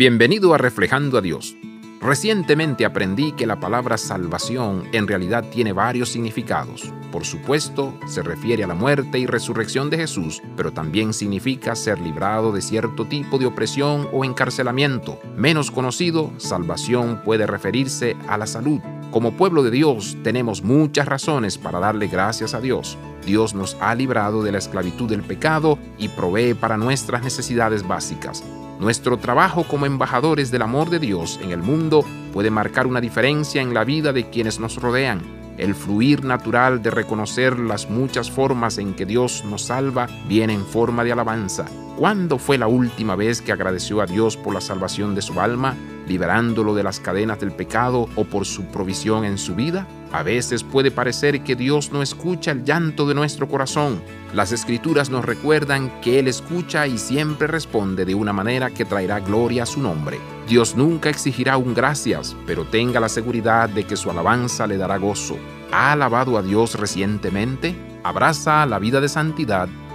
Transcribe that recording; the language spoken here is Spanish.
Bienvenido a Reflejando a Dios. Recientemente aprendí que la palabra salvación en realidad tiene varios significados. Por supuesto, se refiere a la muerte y resurrección de Jesús, pero también significa ser librado de cierto tipo de opresión o encarcelamiento. Menos conocido, salvación puede referirse a la salud. Como pueblo de Dios tenemos muchas razones para darle gracias a Dios. Dios nos ha librado de la esclavitud del pecado y provee para nuestras necesidades básicas. Nuestro trabajo como embajadores del amor de Dios en el mundo puede marcar una diferencia en la vida de quienes nos rodean. El fluir natural de reconocer las muchas formas en que Dios nos salva viene en forma de alabanza. ¿Cuándo fue la última vez que agradeció a Dios por la salvación de su alma, liberándolo de las cadenas del pecado o por su provisión en su vida? A veces puede parecer que Dios no escucha el llanto de nuestro corazón. Las escrituras nos recuerdan que Él escucha y siempre responde de una manera que traerá gloria a su nombre. Dios nunca exigirá un gracias, pero tenga la seguridad de que su alabanza le dará gozo. ¿Ha alabado a Dios recientemente? Abraza la vida de santidad.